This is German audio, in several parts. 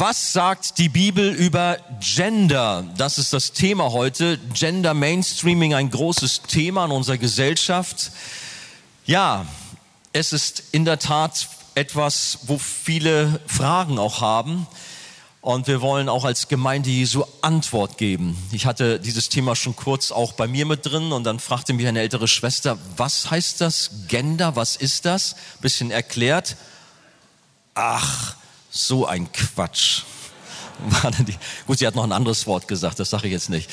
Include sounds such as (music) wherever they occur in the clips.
Was sagt die Bibel über Gender? Das ist das Thema heute. Gender Mainstreaming, ein großes Thema in unserer Gesellschaft. Ja, es ist in der Tat etwas, wo viele Fragen auch haben. Und wir wollen auch als Gemeinde Jesu Antwort geben. Ich hatte dieses Thema schon kurz auch bei mir mit drin und dann fragte mich eine ältere Schwester, was heißt das Gender? Was ist das? Bisschen erklärt. Ach, so ein Quatsch. Gut, sie hat noch ein anderes Wort gesagt, das sage ich jetzt nicht.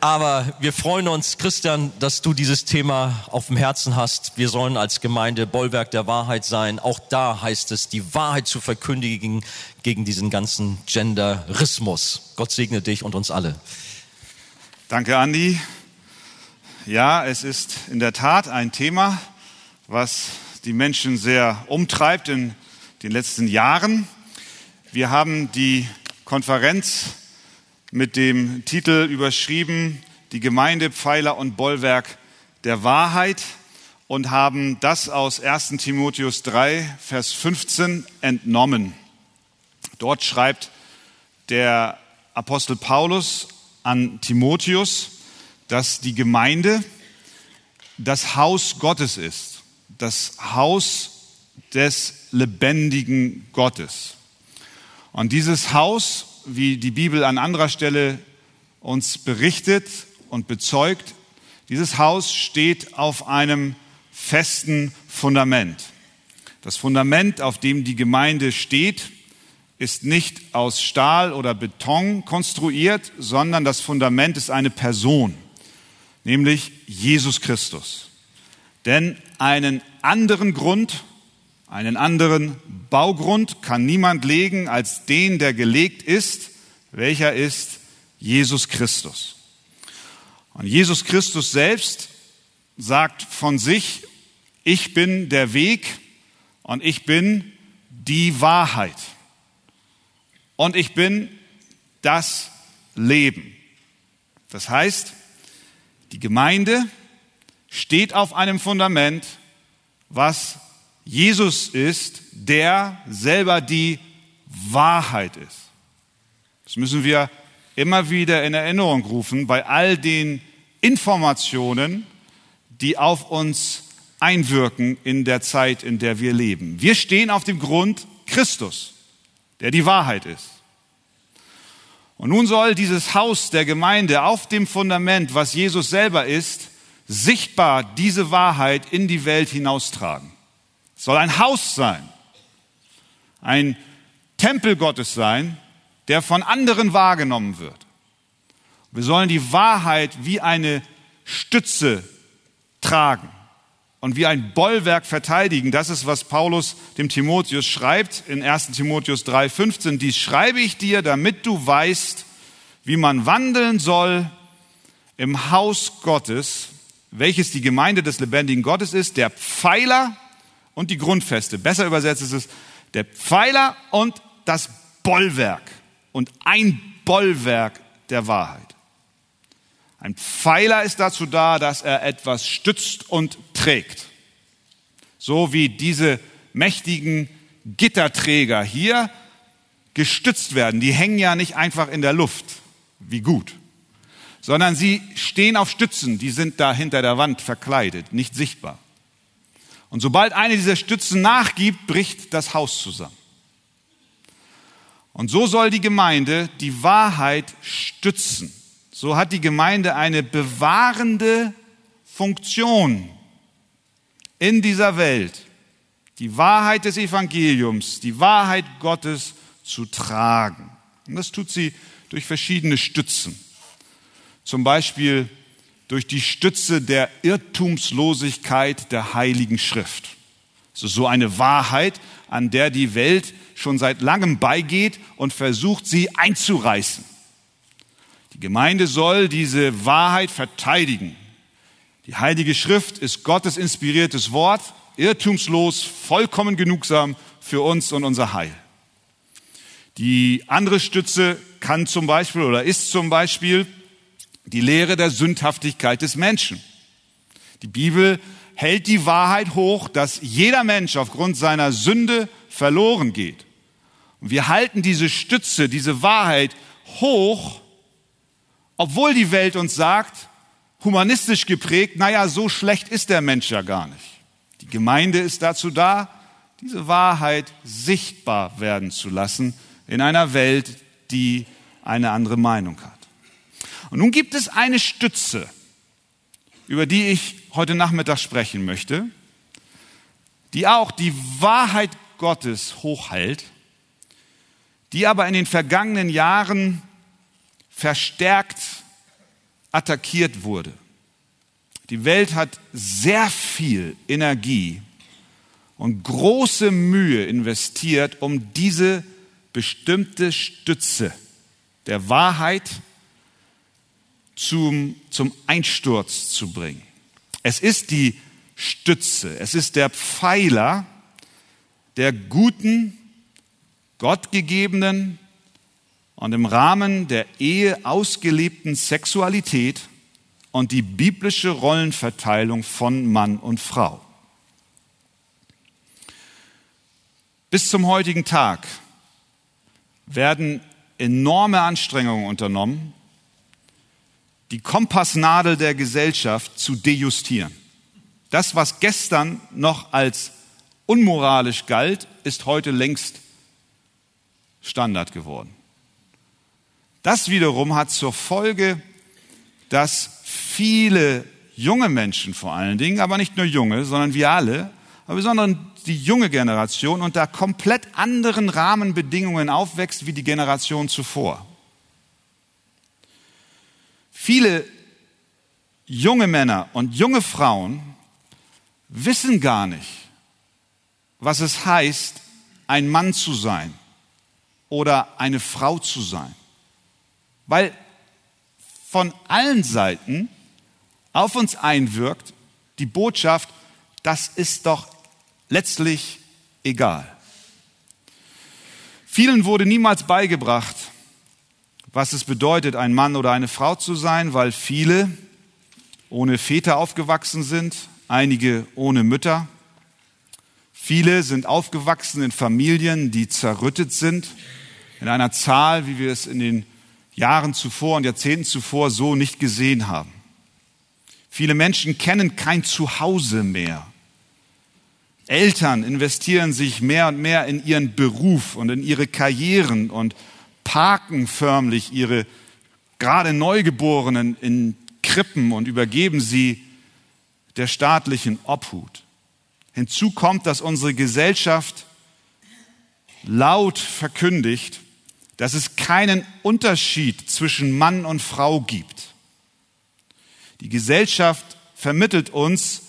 Aber wir freuen uns, Christian, dass du dieses Thema auf dem Herzen hast. Wir sollen als Gemeinde Bollwerk der Wahrheit sein. Auch da heißt es, die Wahrheit zu verkündigen gegen diesen ganzen Genderismus. Gott segne dich und uns alle. Danke, Andi. Ja, es ist in der Tat ein Thema, was die Menschen sehr umtreibt in den letzten Jahren. Wir haben die Konferenz mit dem Titel überschrieben, die Gemeinde, Pfeiler und Bollwerk der Wahrheit und haben das aus 1 Timotheus 3, Vers 15 entnommen. Dort schreibt der Apostel Paulus an Timotheus, dass die Gemeinde das Haus Gottes ist, das Haus des lebendigen Gottes. Und dieses Haus wie die Bibel an anderer Stelle uns berichtet und bezeugt, dieses Haus steht auf einem festen Fundament. Das Fundament, auf dem die Gemeinde steht, ist nicht aus Stahl oder Beton konstruiert, sondern das Fundament ist eine Person, nämlich Jesus Christus. Denn einen anderen Grund einen anderen Baugrund kann niemand legen als den, der gelegt ist, welcher ist Jesus Christus. Und Jesus Christus selbst sagt von sich, ich bin der Weg und ich bin die Wahrheit und ich bin das Leben. Das heißt, die Gemeinde steht auf einem Fundament, was Jesus ist, der selber die Wahrheit ist. Das müssen wir immer wieder in Erinnerung rufen bei all den Informationen, die auf uns einwirken in der Zeit, in der wir leben. Wir stehen auf dem Grund Christus, der die Wahrheit ist. Und nun soll dieses Haus der Gemeinde auf dem Fundament, was Jesus selber ist, sichtbar diese Wahrheit in die Welt hinaustragen. Soll ein Haus sein, ein Tempel Gottes sein, der von anderen wahrgenommen wird. Wir sollen die Wahrheit wie eine Stütze tragen und wie ein Bollwerk verteidigen. Das ist, was Paulus dem Timotheus schreibt in 1 Timotheus 3,15. Dies schreibe ich dir, damit du weißt, wie man wandeln soll im Haus Gottes, welches die Gemeinde des lebendigen Gottes ist, der Pfeiler und die Grundfeste. Besser übersetzt ist es der Pfeiler und das Bollwerk und ein Bollwerk der Wahrheit. Ein Pfeiler ist dazu da, dass er etwas stützt und trägt. So wie diese mächtigen Gitterträger hier gestützt werden. Die hängen ja nicht einfach in der Luft, wie gut, sondern sie stehen auf Stützen, die sind da hinter der Wand verkleidet, nicht sichtbar. Und sobald eine dieser Stützen nachgibt, bricht das Haus zusammen. Und so soll die Gemeinde die Wahrheit stützen. So hat die Gemeinde eine bewahrende Funktion in dieser Welt, die Wahrheit des Evangeliums, die Wahrheit Gottes zu tragen. Und das tut sie durch verschiedene Stützen. Zum Beispiel durch die Stütze der Irrtumslosigkeit der Heiligen Schrift. Es ist so eine Wahrheit, an der die Welt schon seit langem beigeht und versucht, sie einzureißen. Die Gemeinde soll diese Wahrheit verteidigen. Die Heilige Schrift ist Gottes inspiriertes Wort, irrtumslos, vollkommen genugsam für uns und unser Heil. Die andere Stütze kann zum Beispiel oder ist zum Beispiel die Lehre der Sündhaftigkeit des Menschen. Die Bibel hält die Wahrheit hoch, dass jeder Mensch aufgrund seiner Sünde verloren geht. Und wir halten diese Stütze, diese Wahrheit hoch, obwohl die Welt uns sagt, humanistisch geprägt, naja, so schlecht ist der Mensch ja gar nicht. Die Gemeinde ist dazu da, diese Wahrheit sichtbar werden zu lassen in einer Welt, die eine andere Meinung hat. Und nun gibt es eine Stütze, über die ich heute Nachmittag sprechen möchte, die auch die Wahrheit Gottes hochhält, die aber in den vergangenen Jahren verstärkt attackiert wurde. Die Welt hat sehr viel Energie und große Mühe investiert, um diese bestimmte Stütze der Wahrheit zum, zum Einsturz zu bringen. Es ist die Stütze, es ist der Pfeiler der guten, gottgegebenen und im Rahmen der Ehe ausgelebten Sexualität und die biblische Rollenverteilung von Mann und Frau. Bis zum heutigen Tag werden enorme Anstrengungen unternommen, die Kompassnadel der Gesellschaft zu dejustieren. Das, was gestern noch als unmoralisch galt, ist heute längst Standard geworden. Das wiederum hat zur Folge, dass viele junge Menschen vor allen Dingen, aber nicht nur junge, sondern wir alle, aber besonders die junge Generation unter komplett anderen Rahmenbedingungen aufwächst wie die Generation zuvor. Viele junge Männer und junge Frauen wissen gar nicht, was es heißt, ein Mann zu sein oder eine Frau zu sein. Weil von allen Seiten auf uns einwirkt die Botschaft, das ist doch letztlich egal. Vielen wurde niemals beigebracht, was es bedeutet, ein Mann oder eine Frau zu sein, weil viele ohne Väter aufgewachsen sind, einige ohne Mütter. Viele sind aufgewachsen in Familien, die zerrüttet sind, in einer Zahl, wie wir es in den Jahren zuvor und Jahrzehnten zuvor so nicht gesehen haben. Viele Menschen kennen kein Zuhause mehr. Eltern investieren sich mehr und mehr in ihren Beruf und in ihre Karrieren und parken förmlich ihre gerade Neugeborenen in Krippen und übergeben sie der staatlichen Obhut. Hinzu kommt, dass unsere Gesellschaft laut verkündigt, dass es keinen Unterschied zwischen Mann und Frau gibt. Die Gesellschaft vermittelt uns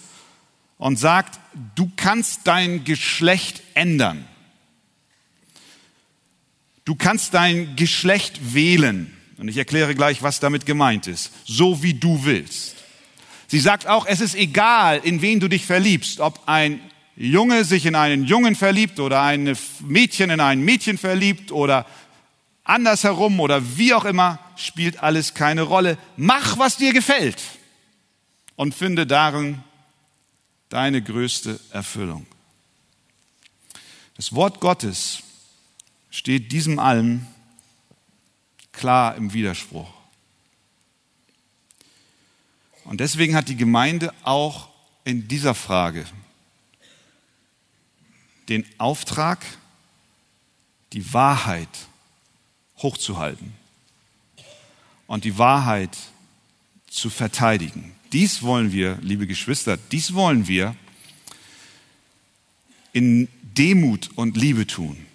und sagt, du kannst dein Geschlecht ändern. Du kannst dein Geschlecht wählen. Und ich erkläre gleich, was damit gemeint ist. So wie du willst. Sie sagt auch, es ist egal, in wen du dich verliebst, ob ein Junge sich in einen Jungen verliebt oder ein Mädchen in ein Mädchen verliebt oder andersherum oder wie auch immer, spielt alles keine Rolle. Mach, was dir gefällt und finde darin deine größte Erfüllung. Das Wort Gottes steht diesem allem klar im Widerspruch. Und deswegen hat die Gemeinde auch in dieser Frage den Auftrag, die Wahrheit hochzuhalten und die Wahrheit zu verteidigen. Dies wollen wir, liebe Geschwister, dies wollen wir in Demut und Liebe tun.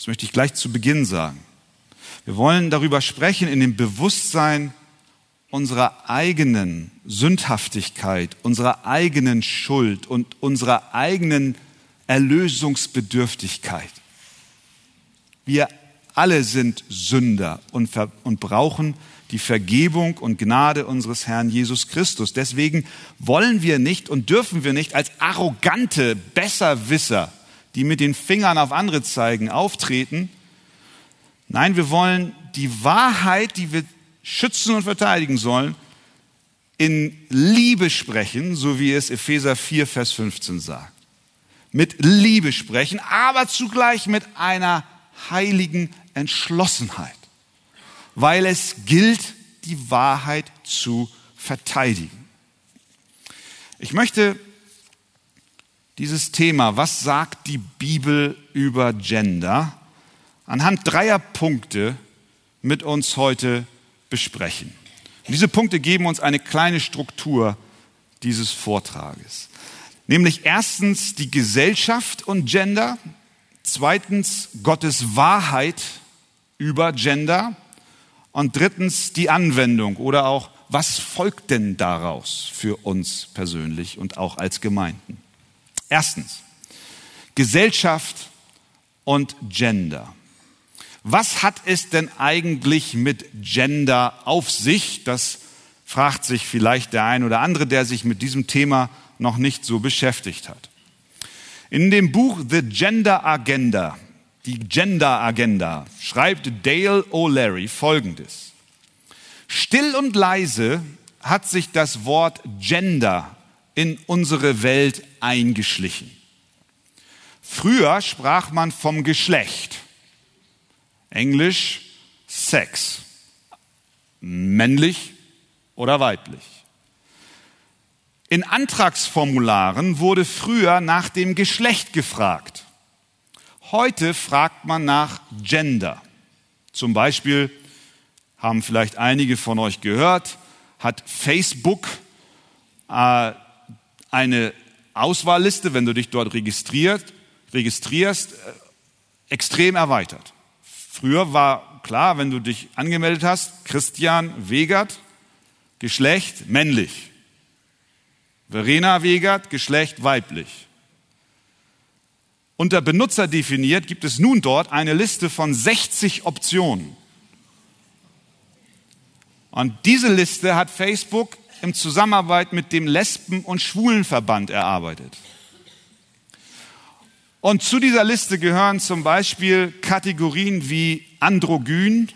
Das möchte ich gleich zu Beginn sagen. Wir wollen darüber sprechen in dem Bewusstsein unserer eigenen Sündhaftigkeit, unserer eigenen Schuld und unserer eigenen Erlösungsbedürftigkeit. Wir alle sind Sünder und, und brauchen die Vergebung und Gnade unseres Herrn Jesus Christus. Deswegen wollen wir nicht und dürfen wir nicht als arrogante Besserwisser die mit den Fingern auf andere zeigen, auftreten. Nein, wir wollen die Wahrheit, die wir schützen und verteidigen sollen, in Liebe sprechen, so wie es Epheser 4, Vers 15 sagt. Mit Liebe sprechen, aber zugleich mit einer heiligen Entschlossenheit, weil es gilt, die Wahrheit zu verteidigen. Ich möchte dieses Thema, was sagt die Bibel über Gender, anhand dreier Punkte mit uns heute besprechen. Und diese Punkte geben uns eine kleine Struktur dieses Vortrages. Nämlich erstens die Gesellschaft und Gender, zweitens Gottes Wahrheit über Gender und drittens die Anwendung oder auch was folgt denn daraus für uns persönlich und auch als Gemeinden. Erstens Gesellschaft und Gender. Was hat es denn eigentlich mit Gender auf sich? Das fragt sich vielleicht der ein oder andere, der sich mit diesem Thema noch nicht so beschäftigt hat. In dem Buch The Gender Agenda, die Gender Agenda, schreibt Dale O'Leary Folgendes. Still und leise hat sich das Wort Gender in unsere Welt eingeschlichen. Früher sprach man vom Geschlecht. Englisch Sex. Männlich oder weiblich. In Antragsformularen wurde früher nach dem Geschlecht gefragt. Heute fragt man nach Gender. Zum Beispiel haben vielleicht einige von euch gehört, hat Facebook äh, eine Auswahlliste, wenn du dich dort registriert, registrierst, äh, extrem erweitert. Früher war klar, wenn du dich angemeldet hast, Christian Wegert, Geschlecht männlich. Verena Wegert, Geschlecht weiblich. Unter Benutzer definiert gibt es nun dort eine Liste von 60 Optionen. Und diese Liste hat Facebook im Zusammenarbeit mit dem Lesben- und Schwulenverband erarbeitet. Und zu dieser Liste gehören zum Beispiel Kategorien wie androgyn,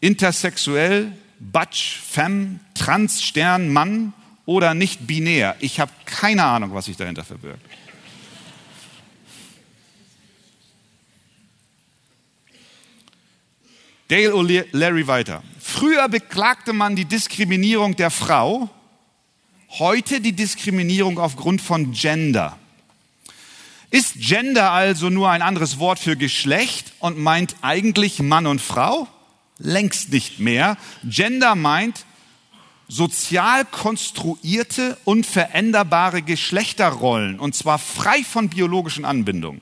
intersexuell, Batsch, Femme, Trans, Stern, Mann oder nicht binär. Ich habe keine Ahnung, was sich dahinter verbirgt. Dale O'Leary weiter. Früher beklagte man die Diskriminierung der Frau, heute die Diskriminierung aufgrund von Gender. Ist Gender also nur ein anderes Wort für Geschlecht und meint eigentlich Mann und Frau? Längst nicht mehr. Gender meint sozial konstruierte und veränderbare Geschlechterrollen und zwar frei von biologischen Anbindungen.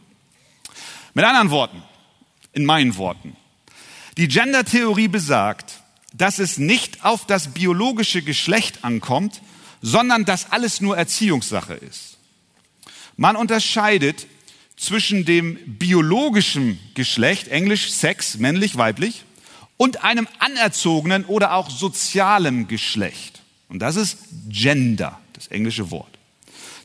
Mit anderen Worten, in meinen Worten, die Gender-Theorie besagt, dass es nicht auf das biologische Geschlecht ankommt, sondern dass alles nur Erziehungssache ist. Man unterscheidet zwischen dem biologischen Geschlecht, englisch Sex, männlich, weiblich, und einem anerzogenen oder auch sozialem Geschlecht. Und das ist Gender, das englische Wort.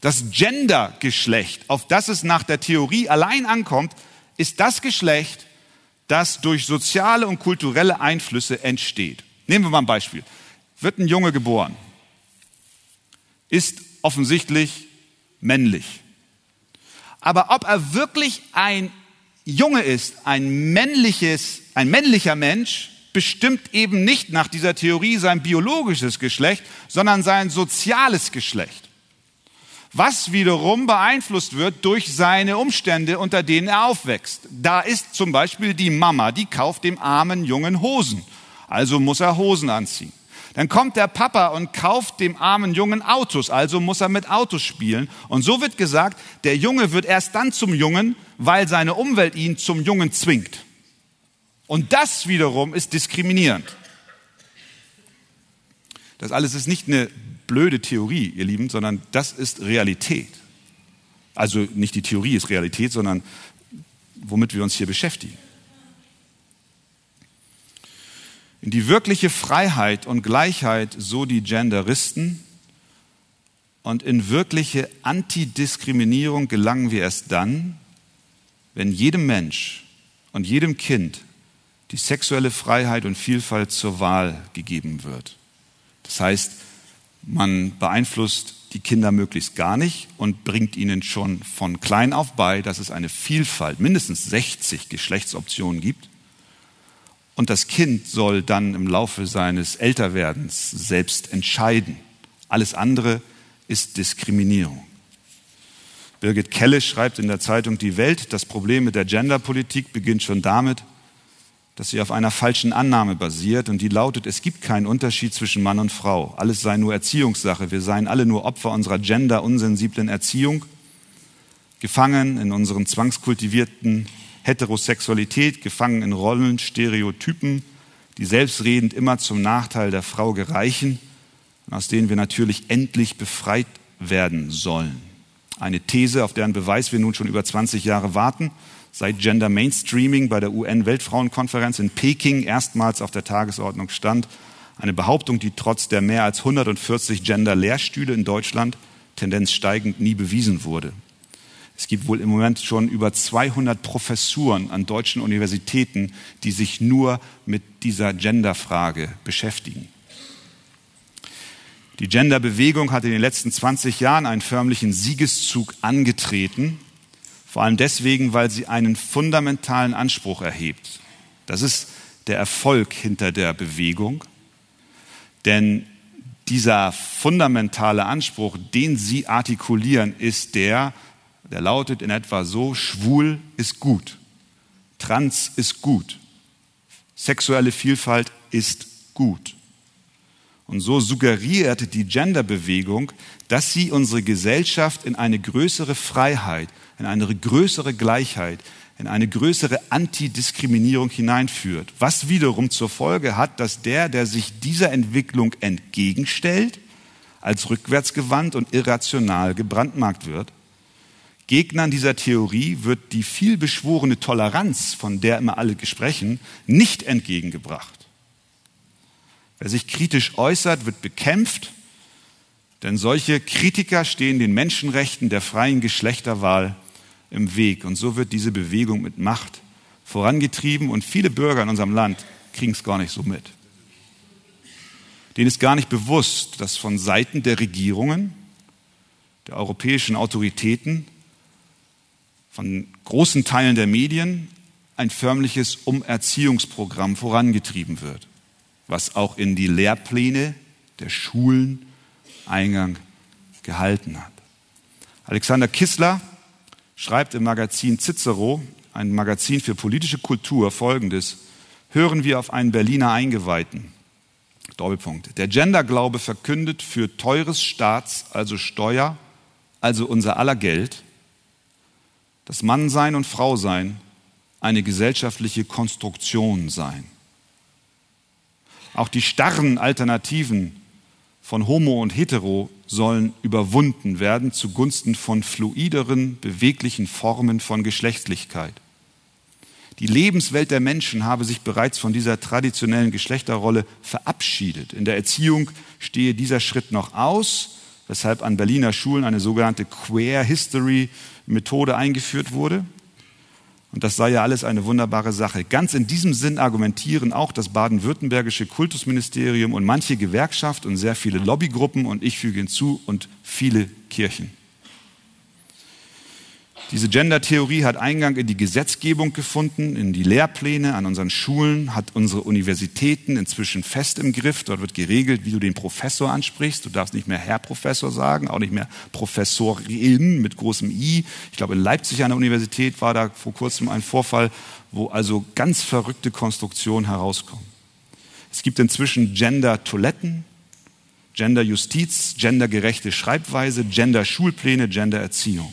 Das Gender-Geschlecht, auf das es nach der Theorie allein ankommt, ist das Geschlecht, das durch soziale und kulturelle Einflüsse entsteht. Nehmen wir mal ein Beispiel. Wird ein Junge geboren, ist offensichtlich männlich. Aber ob er wirklich ein Junge ist, ein männliches, ein männlicher Mensch, bestimmt eben nicht nach dieser Theorie sein biologisches Geschlecht, sondern sein soziales Geschlecht. Was wiederum beeinflusst wird durch seine Umstände, unter denen er aufwächst. Da ist zum Beispiel die Mama, die kauft dem armen Jungen Hosen. Also muss er Hosen anziehen. Dann kommt der Papa und kauft dem armen Jungen Autos, also muss er mit Autos spielen. Und so wird gesagt, der Junge wird erst dann zum Jungen, weil seine Umwelt ihn zum Jungen zwingt. Und das wiederum ist diskriminierend. Das alles ist nicht eine blöde Theorie, ihr Lieben, sondern das ist Realität. Also nicht die Theorie ist Realität, sondern womit wir uns hier beschäftigen. In die wirkliche Freiheit und Gleichheit, so die Genderisten, und in wirkliche Antidiskriminierung gelangen wir erst dann, wenn jedem Mensch und jedem Kind die sexuelle Freiheit und Vielfalt zur Wahl gegeben wird. Das heißt, man beeinflusst die Kinder möglichst gar nicht und bringt ihnen schon von klein auf bei, dass es eine Vielfalt, mindestens 60 Geschlechtsoptionen gibt. Und das Kind soll dann im Laufe seines Älterwerdens selbst entscheiden. Alles andere ist Diskriminierung. Birgit Kelle schreibt in der Zeitung Die Welt, das Problem mit der Genderpolitik beginnt schon damit, dass sie auf einer falschen Annahme basiert und die lautet, es gibt keinen Unterschied zwischen Mann und Frau. Alles sei nur Erziehungssache. Wir seien alle nur Opfer unserer gender-unsensiblen Erziehung, gefangen in unseren zwangskultivierten Heterosexualität, gefangen in Rollen, Stereotypen, die selbstredend immer zum Nachteil der Frau gereichen und aus denen wir natürlich endlich befreit werden sollen. Eine These, auf deren Beweis wir nun schon über 20 Jahre warten seit Gender Mainstreaming bei der UN-Weltfrauenkonferenz in Peking erstmals auf der Tagesordnung stand. Eine Behauptung, die trotz der mehr als 140 Gender-Lehrstühle in Deutschland Tendenz steigend nie bewiesen wurde. Es gibt wohl im Moment schon über 200 Professuren an deutschen Universitäten, die sich nur mit dieser Genderfrage beschäftigen. Die Genderbewegung hat in den letzten 20 Jahren einen förmlichen Siegeszug angetreten vor allem deswegen, weil sie einen fundamentalen Anspruch erhebt. Das ist der Erfolg hinter der Bewegung. Denn dieser fundamentale Anspruch, den sie artikulieren, ist der, der lautet in etwa so, schwul ist gut, trans ist gut, sexuelle Vielfalt ist gut. Und so suggerierte die Genderbewegung, dass sie unsere Gesellschaft in eine größere Freiheit, in eine größere Gleichheit, in eine größere Antidiskriminierung hineinführt. Was wiederum zur Folge hat, dass der, der sich dieser Entwicklung entgegenstellt, als rückwärtsgewandt und irrational gebrandmarkt wird. Gegnern dieser Theorie wird die vielbeschworene Toleranz, von der immer alle sprechen, nicht entgegengebracht. Wer sich kritisch äußert, wird bekämpft, denn solche Kritiker stehen den Menschenrechten der freien Geschlechterwahl im Weg. Und so wird diese Bewegung mit Macht vorangetrieben und viele Bürger in unserem Land kriegen es gar nicht so mit. Denen ist gar nicht bewusst, dass von Seiten der Regierungen, der europäischen Autoritäten, von großen Teilen der Medien ein förmliches Umerziehungsprogramm vorangetrieben wird, was auch in die Lehrpläne der Schulen Eingang gehalten hat. Alexander Kissler schreibt im Magazin Cicero, ein Magazin für politische Kultur, folgendes. Hören wir auf einen Berliner Eingeweihten. Doppelpunkt. Der Genderglaube verkündet für teures Staats, also Steuer, also unser aller Geld, dass Mannsein und Frausein eine gesellschaftliche Konstruktion seien. Auch die starren Alternativen von Homo und Hetero sollen überwunden werden zugunsten von fluideren, beweglichen Formen von Geschlechtlichkeit. Die Lebenswelt der Menschen habe sich bereits von dieser traditionellen Geschlechterrolle verabschiedet. In der Erziehung stehe dieser Schritt noch aus, weshalb an Berliner Schulen eine sogenannte Queer History Methode eingeführt wurde. Und das sei ja alles eine wunderbare Sache. Ganz in diesem Sinn argumentieren auch das baden-württembergische Kultusministerium und manche Gewerkschaft und sehr viele Lobbygruppen und ich füge hinzu und viele Kirchen. Diese Gender-Theorie hat Eingang in die Gesetzgebung gefunden, in die Lehrpläne an unseren Schulen, hat unsere Universitäten inzwischen fest im Griff. Dort wird geregelt, wie du den Professor ansprichst. Du darfst nicht mehr Herr Professor sagen, auch nicht mehr Professorin mit großem I. Ich glaube, in Leipzig an der Universität war da vor kurzem ein Vorfall, wo also ganz verrückte Konstruktionen herauskommen. Es gibt inzwischen Gender-Toiletten, Gender-Justiz, gendergerechte Schreibweise, Gender-Schulpläne, Gender-Erziehung.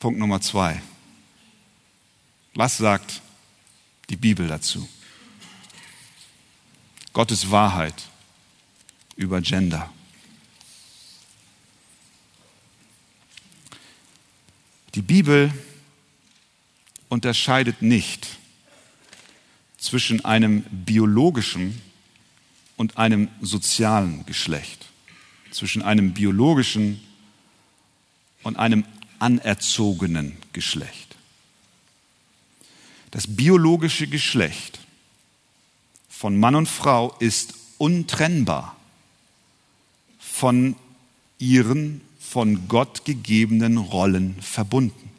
Punkt Nummer zwei. Was sagt die Bibel dazu? Gottes Wahrheit über Gender. Die Bibel unterscheidet nicht zwischen einem biologischen und einem sozialen Geschlecht, zwischen einem biologischen und einem anerzogenen Geschlecht. Das biologische Geschlecht von Mann und Frau ist untrennbar von ihren von Gott gegebenen Rollen verbunden.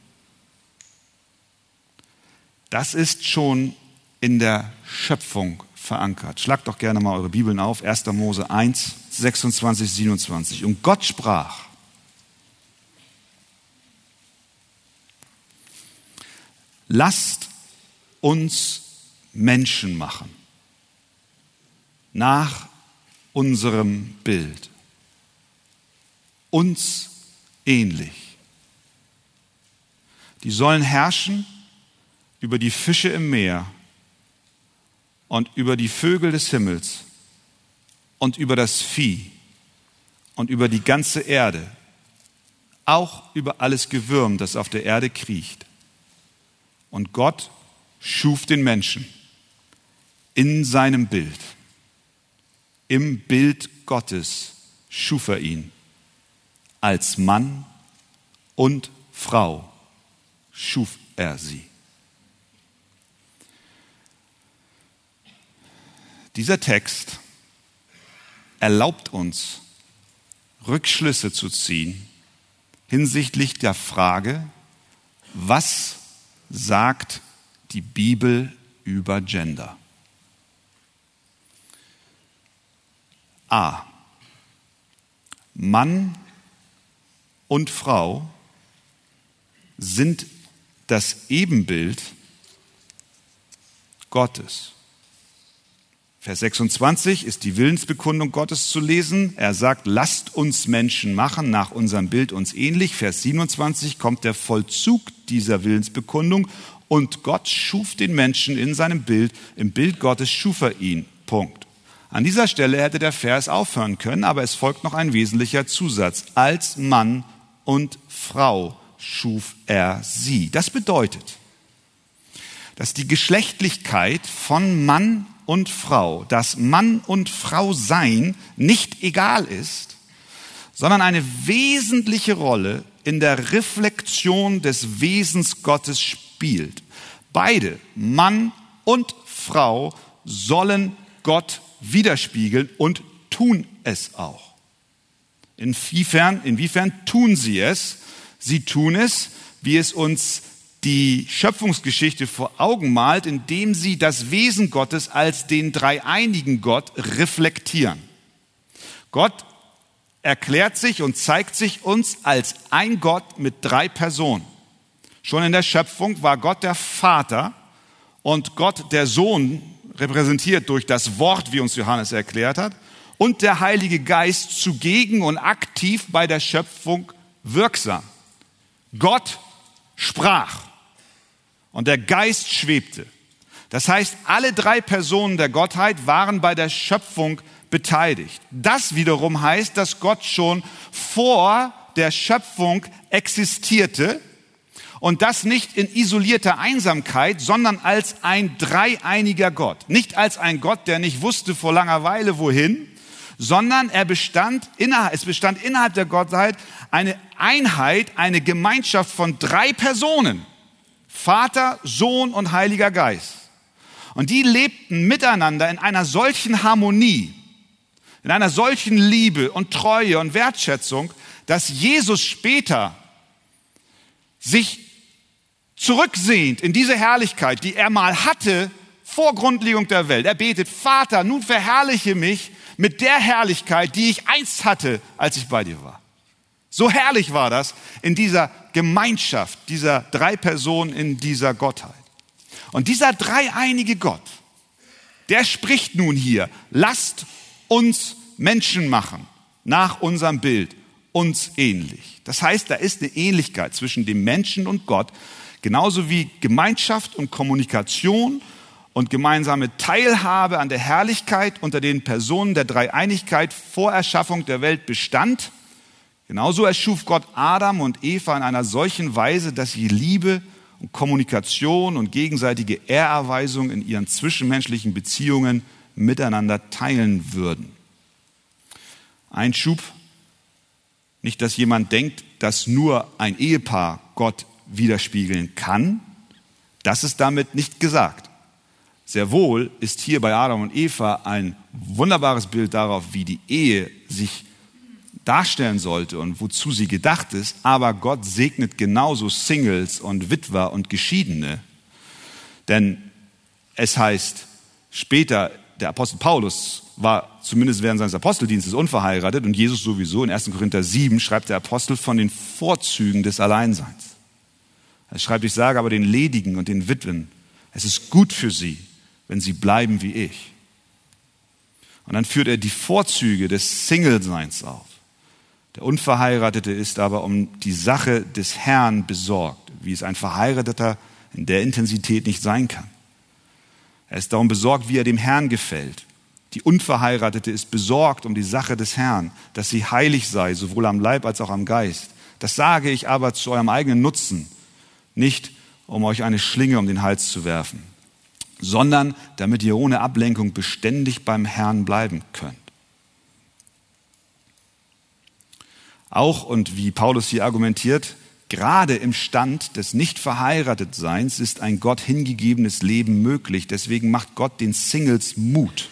Das ist schon in der Schöpfung verankert. Schlagt doch gerne mal eure Bibeln auf, 1. Mose 1, 26, 27. Und Gott sprach, lasst uns Menschen machen, nach unserem Bild, uns ähnlich. Die sollen herrschen über die Fische im Meer und über die Vögel des Himmels und über das Vieh und über die ganze Erde, auch über alles Gewürm, das auf der Erde kriecht. Und Gott schuf den Menschen in seinem Bild. Im Bild Gottes schuf er ihn. Als Mann und Frau schuf er sie. Dieser Text erlaubt uns, Rückschlüsse zu ziehen hinsichtlich der Frage, was sagt die Bibel über Gender? A. Mann und Frau sind das Ebenbild Gottes. Vers 26 ist die Willensbekundung Gottes zu lesen. Er sagt, lasst uns Menschen machen, nach unserem Bild uns ähnlich. Vers 27 kommt der Vollzug dieser Willensbekundung. Und Gott schuf den Menschen in seinem Bild, im Bild Gottes schuf er ihn. Punkt. An dieser Stelle hätte der Vers aufhören können, aber es folgt noch ein wesentlicher Zusatz. Als Mann und Frau schuf er sie. Das bedeutet, dass die Geschlechtlichkeit von Mann und Frau, dass Mann und Frau sein nicht egal ist, sondern eine wesentliche Rolle in der Reflexion des Wesens Gottes spielt. Beide, Mann und Frau, sollen Gott widerspiegeln und tun es auch. Inwiefern, inwiefern tun sie es? Sie tun es, wie es uns die Schöpfungsgeschichte vor Augen malt, indem sie das Wesen Gottes als den dreieinigen Gott reflektieren. Gott erklärt sich und zeigt sich uns als ein Gott mit drei Personen. Schon in der Schöpfung war Gott der Vater und Gott der Sohn, repräsentiert durch das Wort, wie uns Johannes erklärt hat, und der Heilige Geist zugegen und aktiv bei der Schöpfung wirksam. Gott sprach und der Geist schwebte. Das heißt, alle drei Personen der Gottheit waren bei der Schöpfung beteiligt. Das wiederum heißt, dass Gott schon vor der Schöpfung existierte und das nicht in isolierter Einsamkeit, sondern als ein dreieiniger Gott. Nicht als ein Gott, der nicht wusste vor langer Weile wohin, sondern er bestand innerhalb, es bestand innerhalb der Gottheit eine Einheit, eine Gemeinschaft von drei Personen. Vater, Sohn und Heiliger Geist. Und die lebten miteinander in einer solchen Harmonie, in einer solchen Liebe und Treue und Wertschätzung, dass Jesus später sich zurücksehnt in diese Herrlichkeit, die er mal hatte vor Grundlegung der Welt. Er betet, Vater, nun verherrliche mich mit der Herrlichkeit, die ich einst hatte, als ich bei dir war. So herrlich war das in dieser Gemeinschaft dieser drei Personen in dieser Gottheit. Und dieser dreieinige Gott, der spricht nun hier, lasst uns Menschen machen, nach unserem Bild, uns ähnlich. Das heißt, da ist eine Ähnlichkeit zwischen dem Menschen und Gott, genauso wie Gemeinschaft und Kommunikation und gemeinsame Teilhabe an der Herrlichkeit unter den Personen der Dreieinigkeit vor Erschaffung der Welt bestand Genauso erschuf Gott Adam und Eva in einer solchen Weise, dass sie Liebe und Kommunikation und gegenseitige Ehrerweisung in ihren zwischenmenschlichen Beziehungen miteinander teilen würden. Einschub, nicht, dass jemand denkt, dass nur ein Ehepaar Gott widerspiegeln kann. Das ist damit nicht gesagt. Sehr wohl ist hier bei Adam und Eva ein wunderbares Bild darauf, wie die Ehe sich darstellen sollte und wozu sie gedacht ist, aber Gott segnet genauso Singles und Witwer und Geschiedene. Denn es heißt später, der Apostel Paulus war zumindest während seines Aposteldienstes unverheiratet und Jesus sowieso. In 1. Korinther 7 schreibt der Apostel von den Vorzügen des Alleinseins. Er schreibt, ich sage aber den Ledigen und den Witwen, es ist gut für sie, wenn sie bleiben wie ich. Und dann führt er die Vorzüge des Single-Seins auf. Der Unverheiratete ist aber um die Sache des Herrn besorgt, wie es ein Verheirateter in der Intensität nicht sein kann. Er ist darum besorgt, wie er dem Herrn gefällt. Die Unverheiratete ist besorgt um die Sache des Herrn, dass sie heilig sei, sowohl am Leib als auch am Geist. Das sage ich aber zu eurem eigenen Nutzen, nicht um euch eine Schlinge um den Hals zu werfen, sondern damit ihr ohne Ablenkung beständig beim Herrn bleiben könnt. Auch und wie Paulus hier argumentiert, gerade im Stand des Nicht-Verheiratetseins ist ein Gott hingegebenes Leben möglich. Deswegen macht Gott den Singles Mut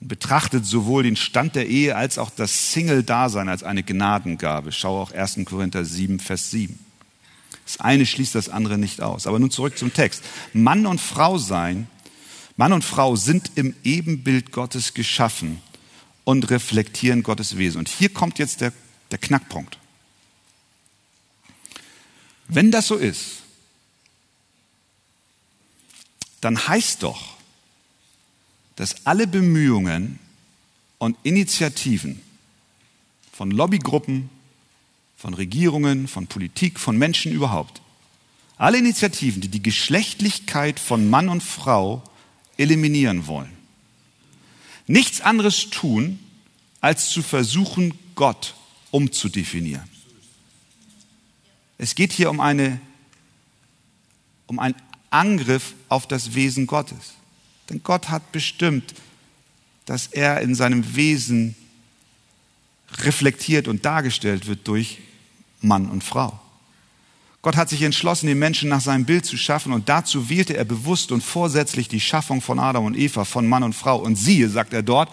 und betrachtet sowohl den Stand der Ehe als auch das Single-Dasein als eine Gnadengabe. Schau auch 1. Korinther 7, Vers 7. Das eine schließt das andere nicht aus. Aber nun zurück zum Text. Mann und Frau sein, Mann und Frau sind im Ebenbild Gottes geschaffen und reflektieren Gottes Wesen. Und hier kommt jetzt der, der Knackpunkt. Wenn das so ist, dann heißt doch, dass alle Bemühungen und Initiativen von Lobbygruppen, von Regierungen, von Politik, von Menschen überhaupt, alle Initiativen, die die Geschlechtlichkeit von Mann und Frau eliminieren wollen, nichts anderes tun, als zu versuchen, Gott umzudefinieren. Es geht hier um, eine, um einen Angriff auf das Wesen Gottes. Denn Gott hat bestimmt, dass er in seinem Wesen reflektiert und dargestellt wird durch Mann und Frau. Gott hat sich entschlossen, den Menschen nach seinem Bild zu schaffen und dazu wählte er bewusst und vorsätzlich die Schaffung von Adam und Eva, von Mann und Frau. Und siehe, sagt er dort,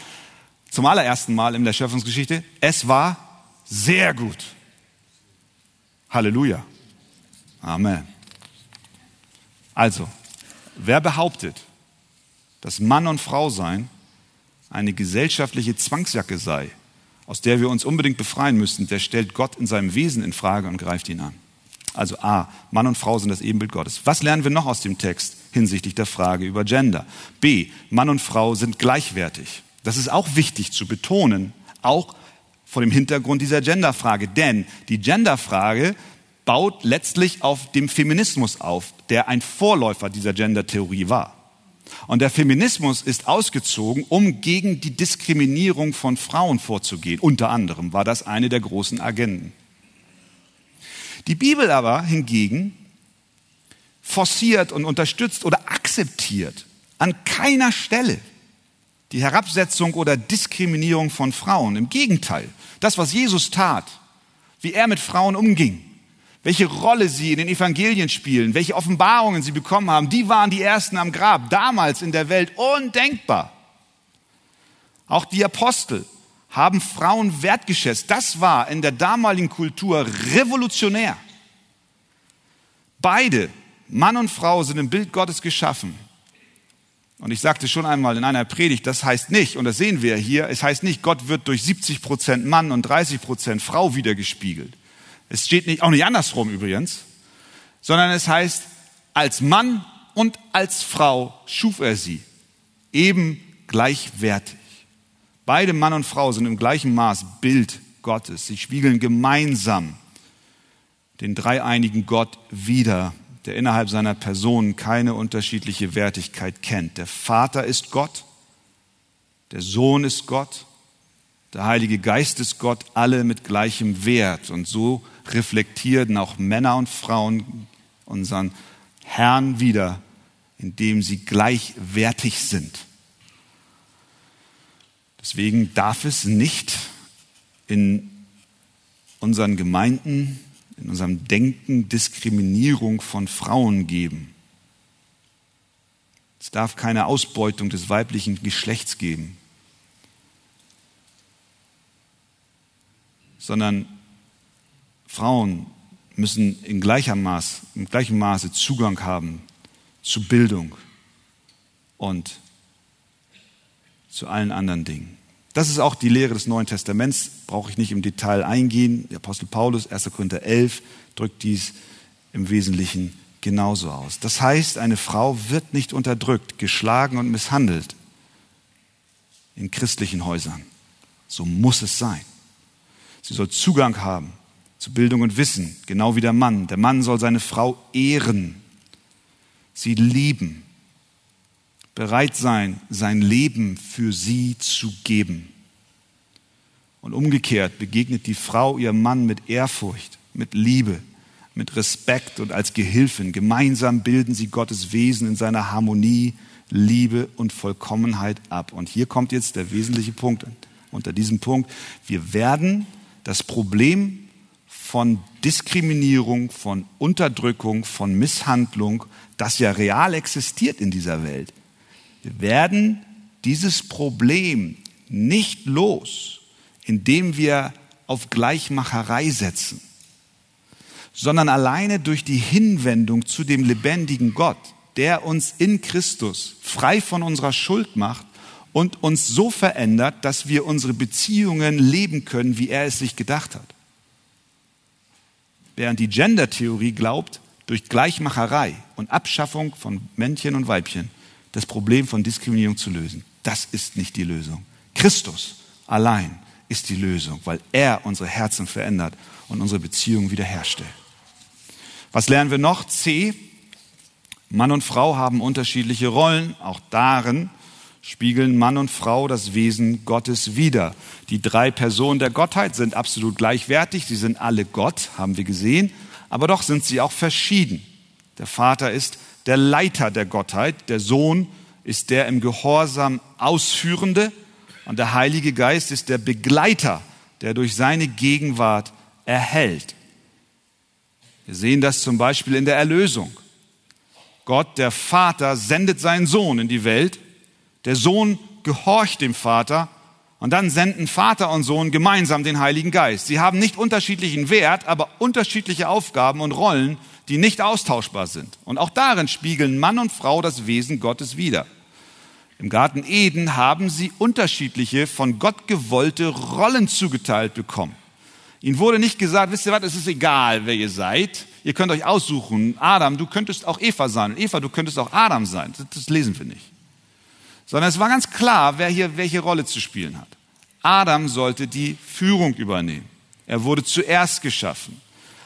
zum allerersten Mal in der Schöpfungsgeschichte, es war sehr gut. Halleluja. Amen. Also, wer behauptet, dass Mann und Frau sein eine gesellschaftliche Zwangsjacke sei, aus der wir uns unbedingt befreien müssten, der stellt Gott in seinem Wesen in Frage und greift ihn an. Also A, Mann und Frau sind das Ebenbild Gottes. Was lernen wir noch aus dem Text hinsichtlich der Frage über Gender? B, Mann und Frau sind gleichwertig. Das ist auch wichtig zu betonen, auch vor dem Hintergrund dieser Genderfrage. Denn die Genderfrage baut letztlich auf dem Feminismus auf, der ein Vorläufer dieser Gendertheorie war. Und der Feminismus ist ausgezogen, um gegen die Diskriminierung von Frauen vorzugehen. Unter anderem war das eine der großen Agenden. Die Bibel aber hingegen forciert und unterstützt oder akzeptiert an keiner Stelle die Herabsetzung oder Diskriminierung von Frauen. Im Gegenteil, das, was Jesus tat, wie er mit Frauen umging, welche Rolle sie in den Evangelien spielen, welche Offenbarungen sie bekommen haben, die waren die ersten am Grab, damals in der Welt undenkbar. Auch die Apostel haben Frauen wertgeschätzt. Das war in der damaligen Kultur revolutionär. Beide, Mann und Frau, sind im Bild Gottes geschaffen. Und ich sagte schon einmal in einer Predigt, das heißt nicht, und das sehen wir hier, es heißt nicht, Gott wird durch 70 Prozent Mann und 30 Prozent Frau wiedergespiegelt. Es steht nicht, auch nicht andersrum übrigens, sondern es heißt, als Mann und als Frau schuf er sie, eben gleichwertig. Beide Mann und Frau sind im gleichen Maß Bild Gottes. Sie spiegeln gemeinsam den dreieinigen Gott wider der innerhalb seiner Person keine unterschiedliche Wertigkeit kennt. Der Vater ist Gott, der Sohn ist Gott, der Heilige Geist ist Gott, alle mit gleichem Wert. Und so reflektierten auch Männer und Frauen unseren Herrn wieder, indem sie gleichwertig sind. Deswegen darf es nicht in unseren Gemeinden in unserem Denken Diskriminierung von Frauen geben. Es darf keine Ausbeutung des weiblichen Geschlechts geben. sondern Frauen müssen in gleicher Maß, im gleichen Maße Zugang haben zu Bildung und zu allen anderen Dingen. Das ist auch die Lehre des Neuen Testaments, brauche ich nicht im Detail eingehen. Der Apostel Paulus, 1. Korinther 11, drückt dies im Wesentlichen genauso aus. Das heißt, eine Frau wird nicht unterdrückt, geschlagen und misshandelt in christlichen Häusern. So muss es sein. Sie soll Zugang haben zu Bildung und Wissen, genau wie der Mann. Der Mann soll seine Frau ehren, sie lieben, bereit sein, sein Leben für sie zu geben. Und umgekehrt begegnet die Frau ihrem Mann mit Ehrfurcht, mit Liebe, mit Respekt und als Gehilfin. Gemeinsam bilden sie Gottes Wesen in seiner Harmonie, Liebe und Vollkommenheit ab. Und hier kommt jetzt der wesentliche Punkt unter diesem Punkt. Wir werden das Problem von Diskriminierung, von Unterdrückung, von Misshandlung, das ja real existiert in dieser Welt, wir werden dieses Problem nicht los, indem wir auf Gleichmacherei setzen, sondern alleine durch die Hinwendung zu dem lebendigen Gott, der uns in Christus frei von unserer Schuld macht und uns so verändert, dass wir unsere Beziehungen leben können, wie er es sich gedacht hat. Während die Gender-Theorie glaubt, durch Gleichmacherei und Abschaffung von Männchen und Weibchen das Problem von Diskriminierung zu lösen. Das ist nicht die Lösung. Christus allein ist die Lösung, weil er unsere Herzen verändert und unsere Beziehungen wiederherstellt. Was lernen wir noch? C. Mann und Frau haben unterschiedliche Rollen. Auch darin spiegeln Mann und Frau das Wesen Gottes wider. Die drei Personen der Gottheit sind absolut gleichwertig. Sie sind alle Gott, haben wir gesehen. Aber doch sind sie auch verschieden. Der Vater ist der Leiter der Gottheit, der Sohn ist der im Gehorsam Ausführende und der Heilige Geist ist der Begleiter, der durch seine Gegenwart erhält. Wir sehen das zum Beispiel in der Erlösung. Gott, der Vater, sendet seinen Sohn in die Welt. Der Sohn gehorcht dem Vater und dann senden Vater und Sohn gemeinsam den Heiligen Geist. Sie haben nicht unterschiedlichen Wert, aber unterschiedliche Aufgaben und Rollen, die nicht austauschbar sind. Und auch darin spiegeln Mann und Frau das Wesen Gottes wider. Im Garten Eden haben sie unterschiedliche, von Gott gewollte Rollen zugeteilt bekommen. Ihnen wurde nicht gesagt, wisst ihr was, es ist egal, wer ihr seid. Ihr könnt euch aussuchen. Adam, du könntest auch Eva sein. Eva, du könntest auch Adam sein. Das lesen wir nicht. Sondern es war ganz klar, wer hier welche Rolle zu spielen hat. Adam sollte die Führung übernehmen. Er wurde zuerst geschaffen.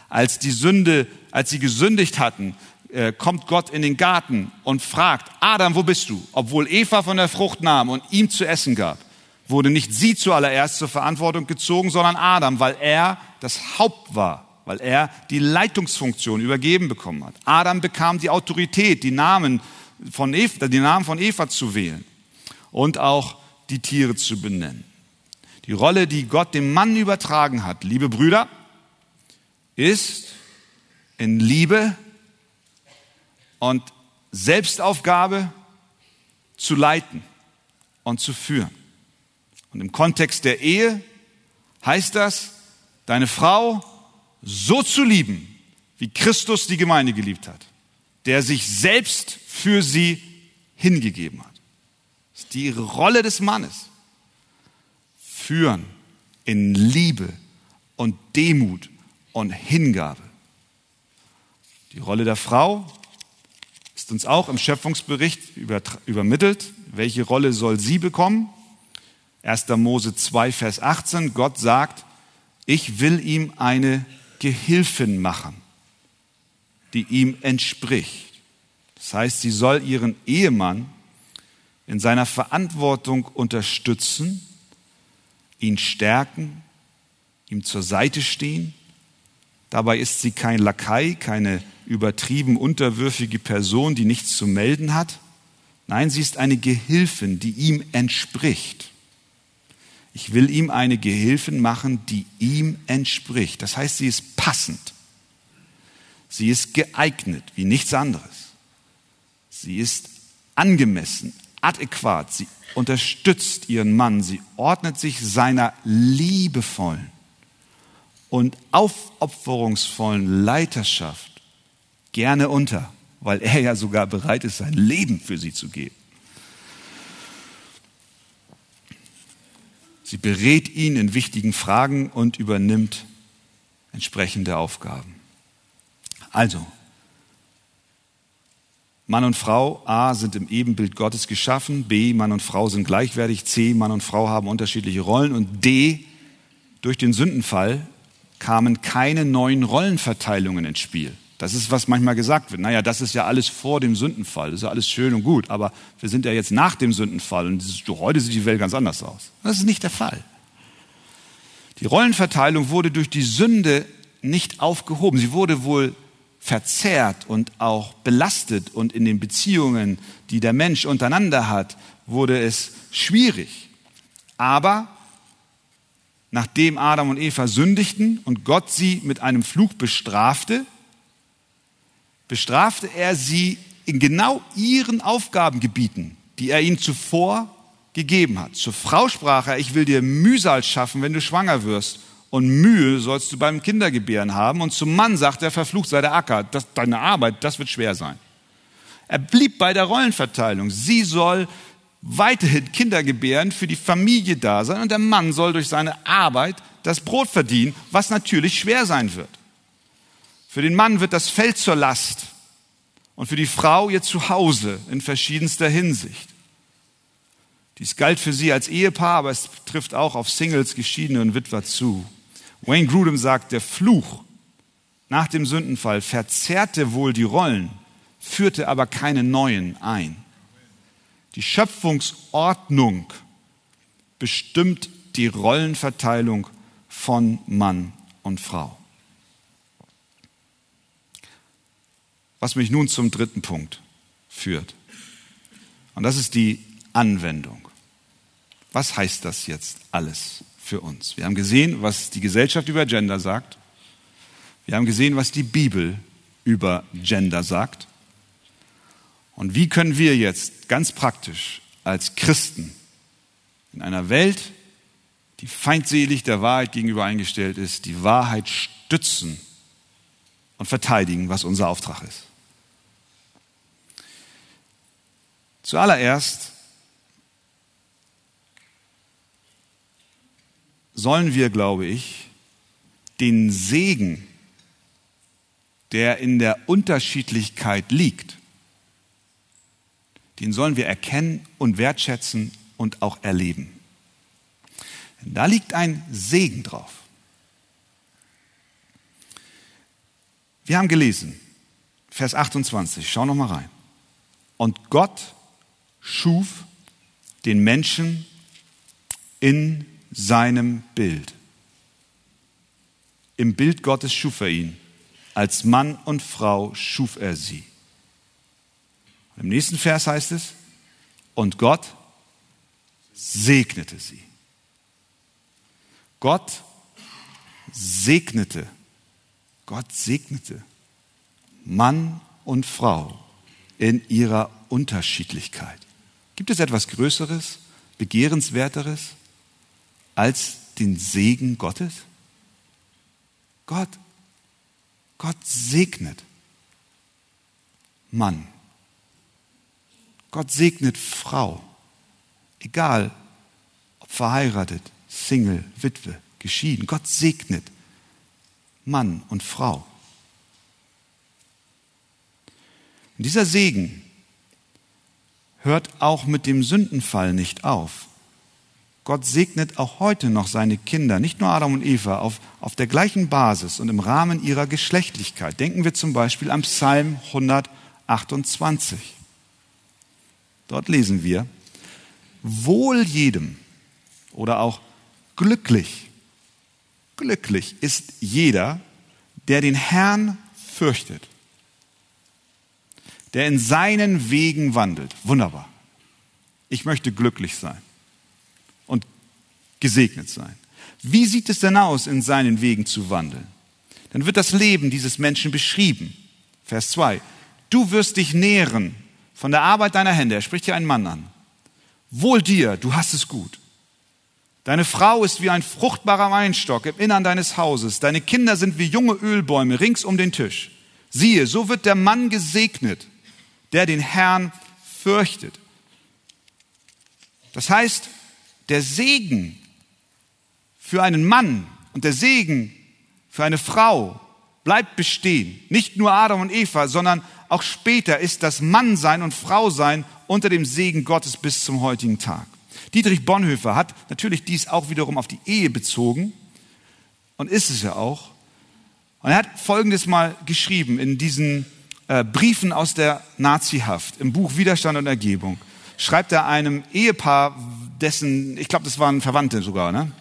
Als die Sünde, als sie gesündigt hatten, äh, kommt Gott in den Garten und fragt, Adam, wo bist du? Obwohl Eva von der Frucht nahm und ihm zu essen gab, wurde nicht sie zuallererst zur Verantwortung gezogen, sondern Adam, weil er das Haupt war, weil er die Leitungsfunktion übergeben bekommen hat. Adam bekam die Autorität, die Namen von Eva, die Namen von Eva zu wählen und auch die Tiere zu benennen. Die Rolle, die Gott dem Mann übertragen hat, liebe Brüder, ist in Liebe und Selbstaufgabe zu leiten und zu führen. Und im Kontext der Ehe heißt das, deine Frau so zu lieben, wie Christus die Gemeinde geliebt hat, der sich selbst für sie hingegeben hat. Die Rolle des Mannes. Führen in Liebe und Demut und Hingabe. Die Rolle der Frau ist uns auch im Schöpfungsbericht übermittelt. Welche Rolle soll sie bekommen? 1. Mose 2, Vers 18. Gott sagt, ich will ihm eine Gehilfin machen, die ihm entspricht. Das heißt, sie soll ihren Ehemann in seiner Verantwortung unterstützen, ihn stärken, ihm zur Seite stehen Dabei ist sie kein Lakai, keine übertrieben unterwürfige Person, die nichts zu melden hat. Nein, sie ist eine Gehilfin, die ihm entspricht. Ich will ihm eine Gehilfin machen, die ihm entspricht. Das heißt, sie ist passend. Sie ist geeignet wie nichts anderes. Sie ist angemessen, adäquat. Sie unterstützt ihren Mann. Sie ordnet sich seiner liebevollen und aufopferungsvollen Leiterschaft gerne unter, weil er ja sogar bereit ist, sein Leben für sie zu geben. Sie berät ihn in wichtigen Fragen und übernimmt entsprechende Aufgaben. Also, Mann und Frau, A, sind im Ebenbild Gottes geschaffen, B, Mann und Frau sind gleichwertig, C, Mann und Frau haben unterschiedliche Rollen und D, durch den Sündenfall kamen keine neuen Rollenverteilungen ins Spiel. Das ist, was manchmal gesagt wird. Naja, das ist ja alles vor dem Sündenfall. Das ist ja alles schön und gut. Aber wir sind ja jetzt nach dem Sündenfall und heute sieht die Welt ganz anders aus. Das ist nicht der Fall. Die Rollenverteilung wurde durch die Sünde nicht aufgehoben. Sie wurde wohl verzerrt und auch belastet und in den Beziehungen, die der Mensch untereinander hat, wurde es schwierig. Aber nachdem Adam und Eva sündigten und Gott sie mit einem Fluch bestrafte, bestrafte er sie in genau ihren Aufgabengebieten, die er ihnen zuvor gegeben hat. Zur Frau sprach er, ich will dir Mühsal schaffen, wenn du schwanger wirst. Und Mühe sollst du beim Kindergebären haben. Und zum Mann sagt er, verflucht sei der Acker. Das, deine Arbeit, das wird schwer sein. Er blieb bei der Rollenverteilung. Sie soll weiterhin Kinder gebären, für die Familie da sein. Und der Mann soll durch seine Arbeit das Brot verdienen, was natürlich schwer sein wird. Für den Mann wird das Feld zur Last und für die Frau ihr Zuhause in verschiedenster Hinsicht. Dies galt für sie als Ehepaar, aber es trifft auch auf Singles, Geschiedene und Witwer zu. Wayne Grudem sagt, der Fluch nach dem Sündenfall verzerrte wohl die Rollen, führte aber keine neuen ein. Die Schöpfungsordnung bestimmt die Rollenverteilung von Mann und Frau. Was mich nun zum dritten Punkt führt. Und das ist die Anwendung. Was heißt das jetzt alles für uns? Wir haben gesehen, was die Gesellschaft über Gender sagt. Wir haben gesehen, was die Bibel über Gender sagt. Und wie können wir jetzt ganz praktisch als Christen in einer Welt, die feindselig der Wahrheit gegenüber eingestellt ist, die Wahrheit stützen und verteidigen, was unser Auftrag ist? Zuallererst sollen wir, glaube ich, den Segen, der in der Unterschiedlichkeit liegt, den sollen wir erkennen und wertschätzen und auch erleben. Da liegt ein Segen drauf. Wir haben gelesen, Vers 28, schau noch mal rein. Und Gott schuf den Menschen in seinem Bild. Im Bild Gottes schuf er ihn. Als Mann und Frau schuf er sie. Im nächsten Vers heißt es, und Gott segnete sie. Gott segnete, Gott segnete Mann und Frau in ihrer Unterschiedlichkeit. Gibt es etwas Größeres, Begehrenswerteres als den Segen Gottes? Gott, Gott segnet Mann. Gott segnet Frau. Egal, ob verheiratet, Single, Witwe, geschieden. Gott segnet Mann und Frau. Und dieser Segen hört auch mit dem Sündenfall nicht auf. Gott segnet auch heute noch seine Kinder, nicht nur Adam und Eva, auf, auf der gleichen Basis und im Rahmen ihrer Geschlechtlichkeit. Denken wir zum Beispiel am Psalm 128. Dort lesen wir, wohl jedem oder auch glücklich, glücklich ist jeder, der den Herrn fürchtet der in seinen Wegen wandelt. Wunderbar. Ich möchte glücklich sein gesegnet sein. Wie sieht es denn aus, in seinen Wegen zu wandeln? Dann wird das Leben dieses Menschen beschrieben. Vers 2. Du wirst dich nähren von der Arbeit deiner Hände. Er spricht hier einen Mann an. Wohl dir, du hast es gut. Deine Frau ist wie ein fruchtbarer Weinstock im Innern deines Hauses. Deine Kinder sind wie junge Ölbäume rings um den Tisch. Siehe, so wird der Mann gesegnet, der den Herrn fürchtet. Das heißt, der Segen für einen Mann und der Segen für eine Frau bleibt bestehen. Nicht nur Adam und Eva, sondern auch später ist das Mannsein und Frausein unter dem Segen Gottes bis zum heutigen Tag. Dietrich Bonhoeffer hat natürlich dies auch wiederum auf die Ehe bezogen und ist es ja auch. Und er hat Folgendes mal geschrieben in diesen äh, Briefen aus der Nazihaft, im Buch Widerstand und Ergebung. Schreibt er einem Ehepaar, dessen, ich glaube, das waren Verwandte sogar, ne?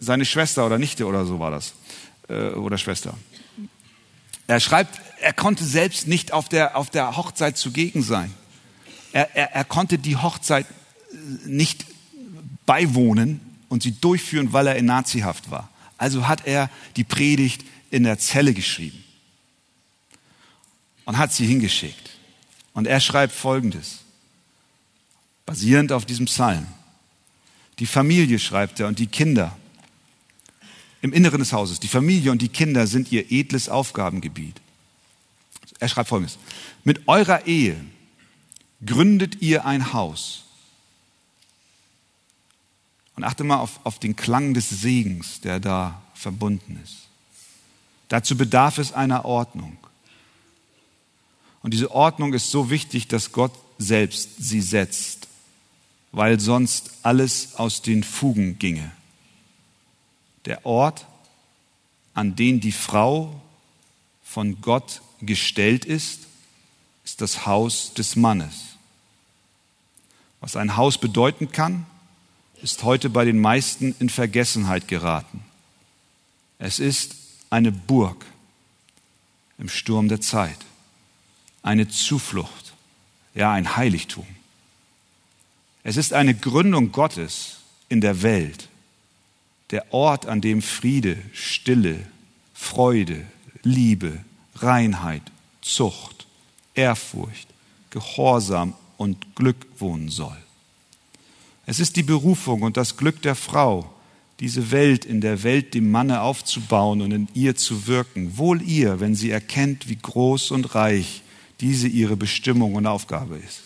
Seine Schwester oder Nichte oder so war das. Äh, oder Schwester. Er schreibt, er konnte selbst nicht auf der, auf der Hochzeit zugegen sein. Er, er, er konnte die Hochzeit nicht beiwohnen und sie durchführen, weil er in Nazihaft war. Also hat er die Predigt in der Zelle geschrieben und hat sie hingeschickt. Und er schreibt Folgendes, basierend auf diesem Psalm. Die Familie schreibt er und die Kinder im Inneren des Hauses. Die Familie und die Kinder sind ihr edles Aufgabengebiet. Er schreibt Folgendes. Mit eurer Ehe gründet ihr ein Haus und achte mal auf, auf den Klang des Segens, der da verbunden ist. Dazu bedarf es einer Ordnung. Und diese Ordnung ist so wichtig, dass Gott selbst sie setzt, weil sonst alles aus den Fugen ginge. Der Ort, an den die Frau von Gott gestellt ist, ist das Haus des Mannes. Was ein Haus bedeuten kann, ist heute bei den meisten in Vergessenheit geraten. Es ist eine Burg im Sturm der Zeit, eine Zuflucht, ja ein Heiligtum. Es ist eine Gründung Gottes in der Welt, der Ort, an dem Friede, Stille, Freude, Liebe, Reinheit, Zucht, Ehrfurcht, Gehorsam und Glück wohnen soll. Es ist die Berufung und das Glück der Frau, diese Welt in der Welt dem Manne aufzubauen und in ihr zu wirken. Wohl ihr, wenn sie erkennt, wie groß und reich diese ihre Bestimmung und Aufgabe ist.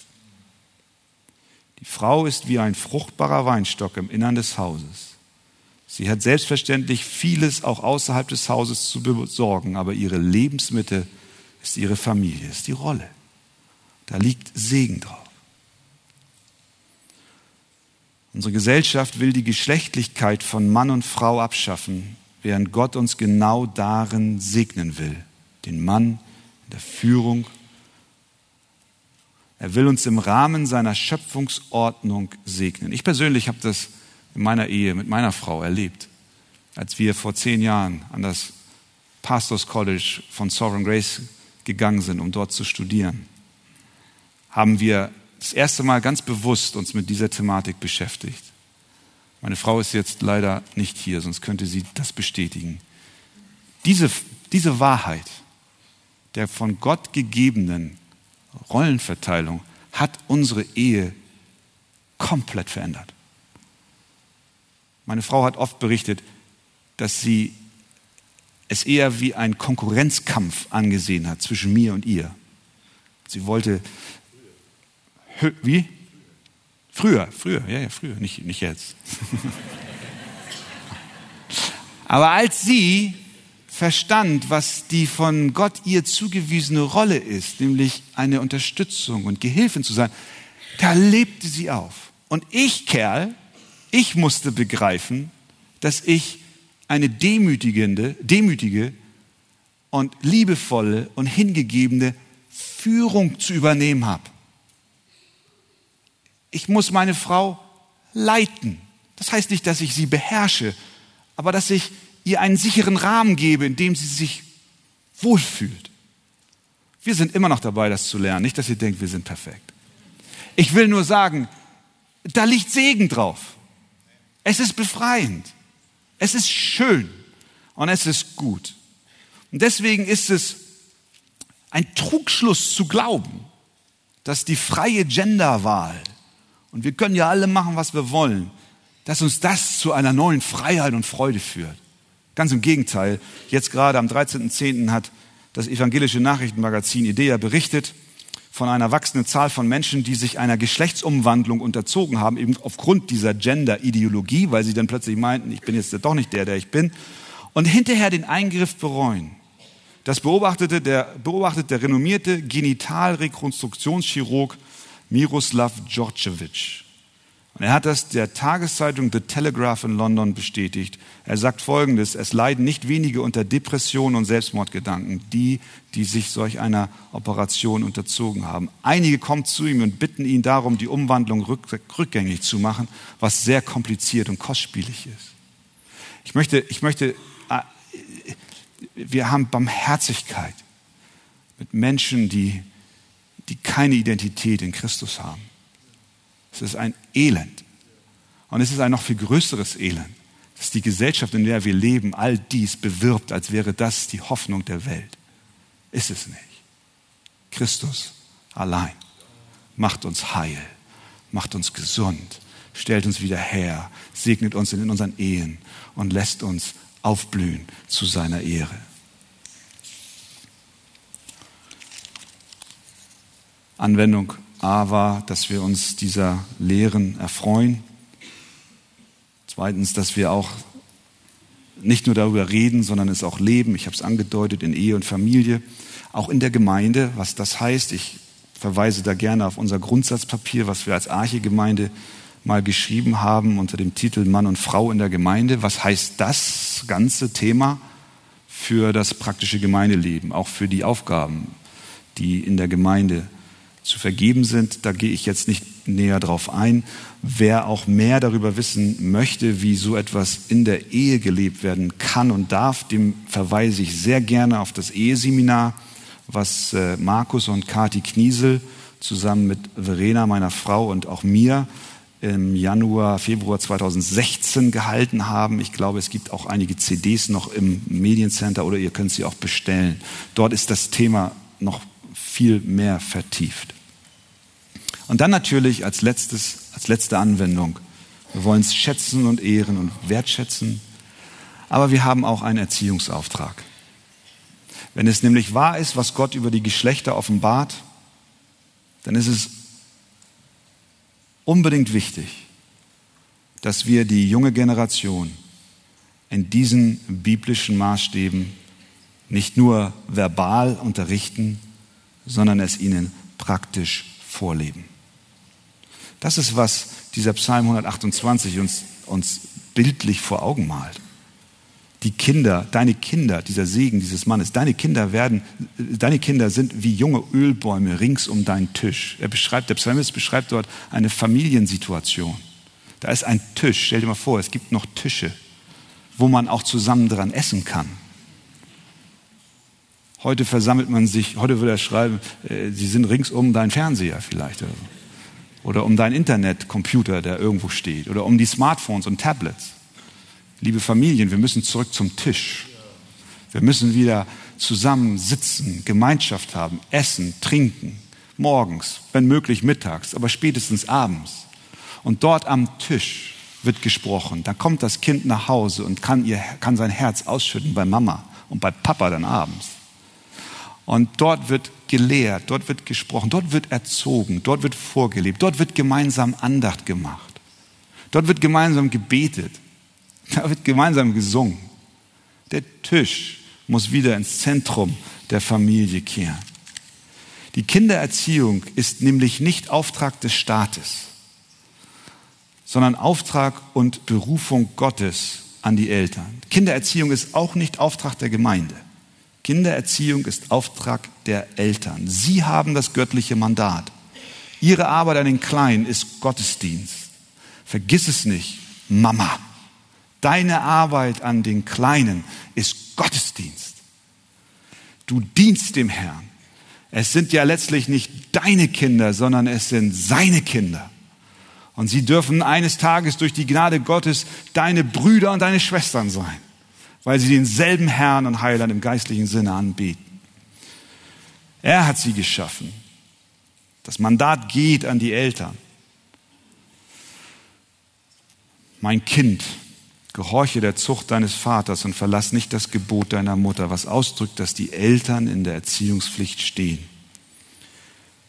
Die Frau ist wie ein fruchtbarer Weinstock im Innern des Hauses. Sie hat selbstverständlich vieles auch außerhalb des Hauses zu besorgen, aber ihre Lebensmittel ist ihre Familie, ist die Rolle. Da liegt Segen drauf. Unsere Gesellschaft will die Geschlechtlichkeit von Mann und Frau abschaffen, während Gott uns genau darin segnen will. Den Mann in der Führung. Er will uns im Rahmen seiner Schöpfungsordnung segnen. Ich persönlich habe das in meiner Ehe mit meiner Frau erlebt, als wir vor zehn Jahren an das Pastors College von Sovereign Grace gegangen sind, um dort zu studieren. Haben wir das erste Mal ganz bewusst uns mit dieser Thematik beschäftigt. Meine Frau ist jetzt leider nicht hier, sonst könnte sie das bestätigen. Diese, diese Wahrheit der von Gott gegebenen Rollenverteilung hat unsere Ehe komplett verändert. Meine Frau hat oft berichtet, dass sie es eher wie ein Konkurrenzkampf angesehen hat zwischen mir und ihr. Sie wollte wie? Früher, früher, ja, ja, früher, nicht, nicht jetzt. (laughs) Aber als sie verstand, was die von Gott ihr zugewiesene Rolle ist, nämlich eine Unterstützung und Gehilfin zu sein, da lebte sie auf. Und ich, Kerl, ich musste begreifen, dass ich eine demütigende, demütige und liebevolle und hingegebene Führung zu übernehmen habe. Ich muss meine Frau leiten. Das heißt nicht, dass ich sie beherrsche, aber dass ich ihr einen sicheren Rahmen gebe, in dem sie sich wohlfühlt. Wir sind immer noch dabei, das zu lernen. Nicht, dass ihr denkt, wir sind perfekt. Ich will nur sagen, da liegt Segen drauf. Es ist befreiend. Es ist schön. Und es ist gut. Und deswegen ist es ein Trugschluss zu glauben, dass die freie Genderwahl und wir können ja alle machen, was wir wollen, dass uns das zu einer neuen Freiheit und Freude führt. Ganz im Gegenteil. Jetzt gerade am 13.10. hat das evangelische Nachrichtenmagazin IDEA berichtet von einer wachsenden Zahl von Menschen, die sich einer Geschlechtsumwandlung unterzogen haben, eben aufgrund dieser Gender-Ideologie, weil sie dann plötzlich meinten, ich bin jetzt doch nicht der, der ich bin, und hinterher den Eingriff bereuen. Das beobachtete der, beobachtet der renommierte Genitalrekonstruktionschirurg Miroslav Djordjevic. Und er hat das der Tageszeitung The Telegraph in London bestätigt. Er sagt Folgendes, es leiden nicht wenige unter Depressionen und Selbstmordgedanken, die, die sich solch einer Operation unterzogen haben. Einige kommen zu ihm und bitten ihn darum, die Umwandlung rückgängig zu machen, was sehr kompliziert und kostspielig ist. Ich möchte, ich möchte, äh, wir haben Barmherzigkeit mit Menschen, die, die keine Identität in Christus haben. Es ist ein Elend. Und es ist ein noch viel größeres Elend, dass die Gesellschaft, in der wir leben, all dies bewirbt, als wäre das die Hoffnung der Welt. Ist es nicht. Christus allein macht uns heil, macht uns gesund, stellt uns wieder her, segnet uns in unseren Ehen und lässt uns aufblühen zu seiner Ehre. Anwendung A war, dass wir uns dieser Lehren erfreuen. Zweitens, dass wir auch nicht nur darüber reden, sondern es auch leben. Ich habe es angedeutet in Ehe und Familie, auch in der Gemeinde, was das heißt. Ich verweise da gerne auf unser Grundsatzpapier, was wir als Arche-Gemeinde mal geschrieben haben unter dem Titel Mann und Frau in der Gemeinde. Was heißt das ganze Thema für das praktische Gemeindeleben, auch für die Aufgaben, die in der Gemeinde zu vergeben sind. Da gehe ich jetzt nicht näher drauf ein. Wer auch mehr darüber wissen möchte, wie so etwas in der Ehe gelebt werden kann und darf, dem verweise ich sehr gerne auf das Eheseminar, was äh, Markus und Kati Kniesel zusammen mit Verena, meiner Frau und auch mir im Januar, Februar 2016 gehalten haben. Ich glaube, es gibt auch einige CDs noch im Mediencenter oder ihr könnt sie auch bestellen. Dort ist das Thema noch viel mehr vertieft. Und dann natürlich als letztes, als letzte Anwendung. Wir wollen es schätzen und ehren und wertschätzen. Aber wir haben auch einen Erziehungsauftrag. Wenn es nämlich wahr ist, was Gott über die Geschlechter offenbart, dann ist es unbedingt wichtig, dass wir die junge Generation in diesen biblischen Maßstäben nicht nur verbal unterrichten, sondern es ihnen praktisch vorleben. Das ist, was dieser Psalm 128 uns, uns bildlich vor Augen malt. Die Kinder, deine Kinder, dieser Segen dieses Mannes, deine Kinder werden, deine Kinder sind wie junge Ölbäume rings um deinen Tisch. Er beschreibt, der Psalmist beschreibt dort eine Familiensituation. Da ist ein Tisch. Stell dir mal vor, es gibt noch Tische, wo man auch zusammen dran essen kann. Heute versammelt man sich, heute würde er schreiben, äh, sie sind rings um deinen Fernseher vielleicht oder, so. oder um deinen Internetcomputer, der irgendwo steht oder um die Smartphones und Tablets. Liebe Familien, wir müssen zurück zum Tisch. Wir müssen wieder zusammen sitzen, Gemeinschaft haben, essen, trinken, morgens, wenn möglich mittags, aber spätestens abends. Und dort am Tisch wird gesprochen. Da kommt das Kind nach Hause und kann, ihr, kann sein Herz ausschütten bei Mama und bei Papa dann abends. Und dort wird gelehrt, dort wird gesprochen, dort wird erzogen, dort wird vorgelebt, dort wird gemeinsam Andacht gemacht. Dort wird gemeinsam gebetet, da wird gemeinsam gesungen. Der Tisch muss wieder ins Zentrum der Familie kehren. Die Kindererziehung ist nämlich nicht Auftrag des Staates, sondern Auftrag und Berufung Gottes an die Eltern. Kindererziehung ist auch nicht Auftrag der Gemeinde. Kindererziehung ist Auftrag der Eltern. Sie haben das göttliche Mandat. Ihre Arbeit an den Kleinen ist Gottesdienst. Vergiss es nicht, Mama. Deine Arbeit an den Kleinen ist Gottesdienst. Du dienst dem Herrn. Es sind ja letztlich nicht deine Kinder, sondern es sind seine Kinder. Und sie dürfen eines Tages durch die Gnade Gottes deine Brüder und deine Schwestern sein weil sie denselben Herrn und Heiland im geistlichen Sinne anbeten. Er hat sie geschaffen. Das Mandat geht an die Eltern. mein Kind, gehorche der Zucht deines Vaters und verlass nicht das Gebot deiner Mutter, was ausdrückt, dass die Eltern in der Erziehungspflicht stehen.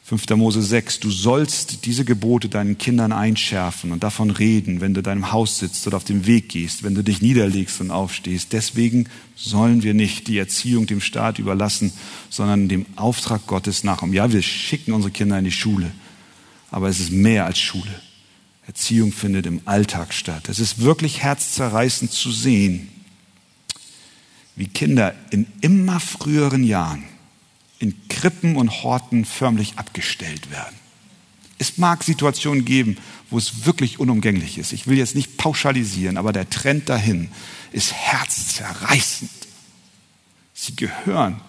5. Mose 6, du sollst diese Gebote deinen Kindern einschärfen und davon reden, wenn du deinem Haus sitzt oder auf dem Weg gehst, wenn du dich niederlegst und aufstehst. Deswegen sollen wir nicht die Erziehung dem Staat überlassen, sondern dem Auftrag Gottes nachkommen. Ja, wir schicken unsere Kinder in die Schule, aber es ist mehr als Schule. Erziehung findet im Alltag statt. Es ist wirklich herzzerreißend zu sehen, wie Kinder in immer früheren Jahren in Krippen und Horten förmlich abgestellt werden. Es mag Situationen geben, wo es wirklich unumgänglich ist. Ich will jetzt nicht pauschalisieren, aber der Trend dahin ist herzzerreißend. Sie gehören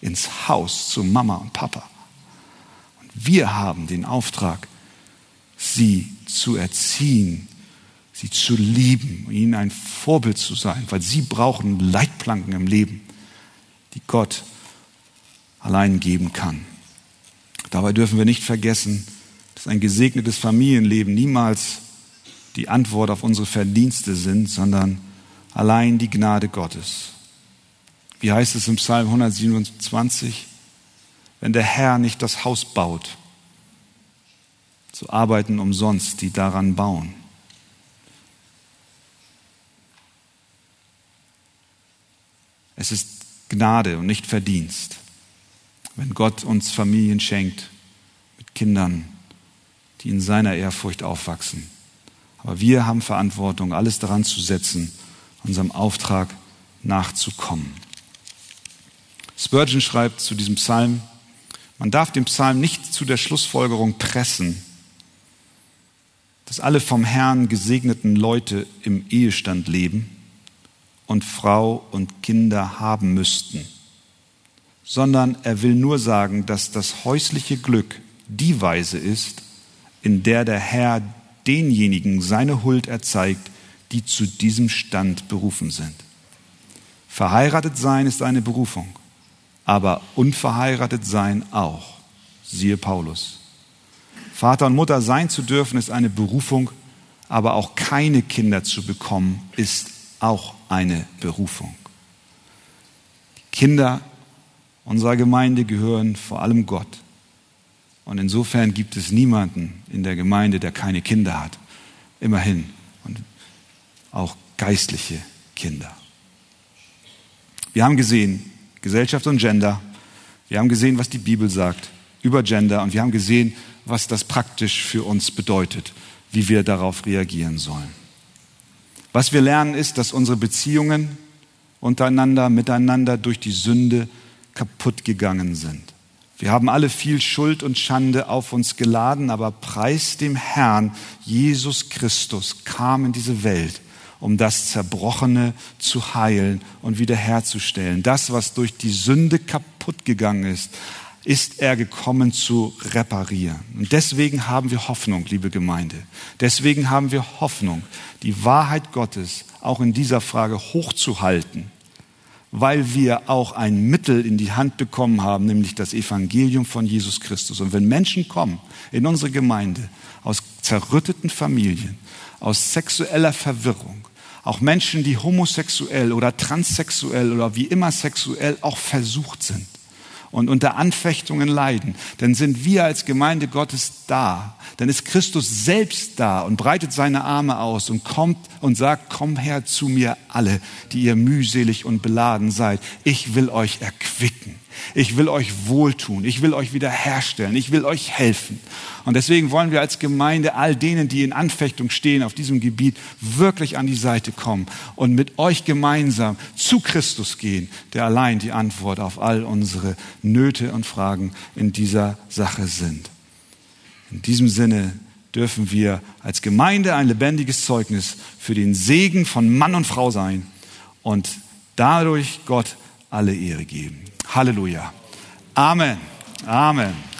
ins Haus zu Mama und Papa. Und wir haben den Auftrag, sie zu erziehen, sie zu lieben, ihnen ein Vorbild zu sein, weil sie brauchen Leitplanken im Leben, die Gott allein geben kann. Dabei dürfen wir nicht vergessen, dass ein gesegnetes Familienleben niemals die Antwort auf unsere Verdienste sind, sondern allein die Gnade Gottes. Wie heißt es im Psalm 127? Wenn der Herr nicht das Haus baut, so arbeiten umsonst die daran bauen. Es ist Gnade und nicht Verdienst wenn Gott uns Familien schenkt mit Kindern, die in seiner Ehrfurcht aufwachsen. Aber wir haben Verantwortung, alles daran zu setzen, unserem Auftrag nachzukommen. Spurgeon schreibt zu diesem Psalm, man darf den Psalm nicht zu der Schlussfolgerung pressen, dass alle vom Herrn gesegneten Leute im Ehestand leben und Frau und Kinder haben müssten sondern er will nur sagen, dass das häusliche Glück die Weise ist, in der der Herr denjenigen seine Huld erzeigt, die zu diesem Stand berufen sind. Verheiratet sein ist eine Berufung, aber unverheiratet sein auch. Siehe Paulus. Vater und Mutter sein zu dürfen ist eine Berufung, aber auch keine Kinder zu bekommen ist auch eine Berufung. Kinder unserer Gemeinde gehören vor allem Gott. Und insofern gibt es niemanden in der Gemeinde, der keine Kinder hat. Immerhin. Und auch geistliche Kinder. Wir haben gesehen, Gesellschaft und Gender. Wir haben gesehen, was die Bibel sagt über Gender. Und wir haben gesehen, was das praktisch für uns bedeutet, wie wir darauf reagieren sollen. Was wir lernen ist, dass unsere Beziehungen untereinander, miteinander durch die Sünde kaputt gegangen sind. Wir haben alle viel Schuld und Schande auf uns geladen, aber preis dem Herrn, Jesus Christus kam in diese Welt, um das Zerbrochene zu heilen und wiederherzustellen. Das, was durch die Sünde kaputt gegangen ist, ist er gekommen zu reparieren. Und deswegen haben wir Hoffnung, liebe Gemeinde. Deswegen haben wir Hoffnung, die Wahrheit Gottes auch in dieser Frage hochzuhalten weil wir auch ein Mittel in die Hand bekommen haben, nämlich das Evangelium von Jesus Christus. Und wenn Menschen kommen in unsere Gemeinde aus zerrütteten Familien, aus sexueller Verwirrung, auch Menschen, die homosexuell oder transsexuell oder wie immer sexuell auch versucht sind, und unter Anfechtungen leiden, dann sind wir als Gemeinde Gottes da. Dann ist Christus selbst da und breitet seine Arme aus und kommt und sagt, komm her zu mir alle, die ihr mühselig und beladen seid. Ich will euch erquicken. Ich will euch wohltun. Ich will euch wiederherstellen. Ich will euch helfen. Und deswegen wollen wir als Gemeinde all denen, die in Anfechtung stehen auf diesem Gebiet, wirklich an die Seite kommen und mit euch gemeinsam zu Christus gehen, der allein die Antwort auf all unsere Nöte und Fragen in dieser Sache sind. In diesem Sinne dürfen wir als Gemeinde ein lebendiges Zeugnis für den Segen von Mann und Frau sein und dadurch Gott alle Ehre geben. Halleluja. Amen. Amen.